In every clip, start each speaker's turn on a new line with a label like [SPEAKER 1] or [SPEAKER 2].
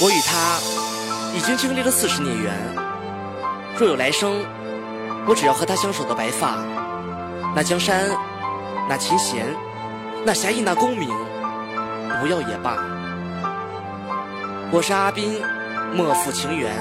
[SPEAKER 1] 我与他已经经历了四十年缘，若有来生，我只要和他相守的白发，那江山，那琴弦，那侠义，那功名，不要也罢。我是阿斌，莫负情缘。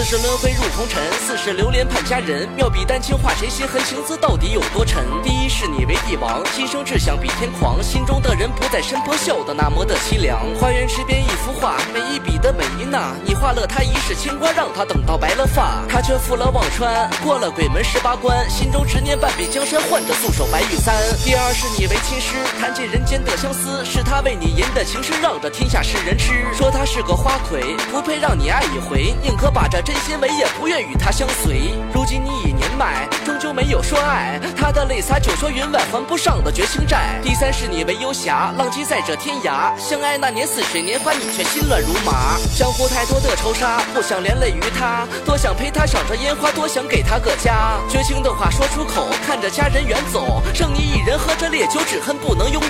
[SPEAKER 1] 四是轮回入红尘，四是流连盼佳人。妙笔丹青画谁心痕，情字到底有多沉？第一是你为帝王，今生志向比天狂。心中的人不在身旁，笑得那么的凄凉。花园池边一幅画，每一笔的每一捺，你画了他一世清官，让他等到白了发。他却负了忘川，过了鬼门十八关，心中执念半壁江山，换着素手白玉簪。第二是你为琴师，弹尽人间的相思，是他为你吟的情诗，让这天下世人痴。说他是个花魁，不配让你爱一回，宁可把这。真心为也不愿与他相随。如今你已年迈，终究没有说爱。他的泪洒九霄云外，还不上的绝情债。第三是你为游侠，浪迹在这天涯。相爱那年似水年华，你却心乱如麻。江湖太多的仇杀，不想连累于他。多想陪他赏着烟花，多想给他个家。绝情的话说出口，看着家人远走，剩你一人喝着烈酒，只恨不能拥。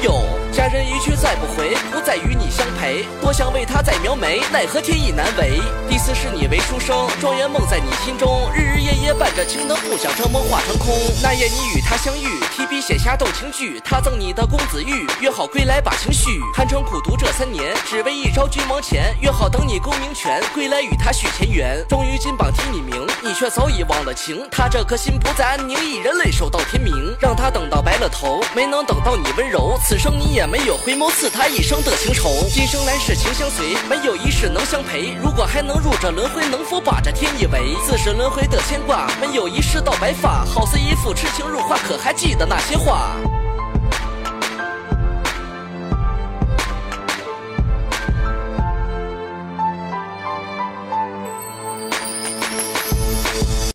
[SPEAKER 1] 再不回，不再与你相陪。多想为他再描眉，奈何天意难违。第四是你为书生。状元梦在你心中，日日夜夜伴着青灯，不想这梦化成空。那夜你与他相遇，提笔写下斗情句，他赠你的公子玉，约好归来把情续。寒窗苦读这三年，只为一朝君王前，约好等你功名全，归来与他续前缘。终于金榜题你名，你却早已忘了情，他这颗心不再安宁，一人泪守到天明。让他等到了头，没能等到你温柔，此生你也没有回眸赐他一生的情仇。今生来世情相随，没有一世能相陪。如果还能入这轮回，能否把？这天以为自是轮回的牵挂，没有一世到白发，好似一副痴情入画，可还记得那些话？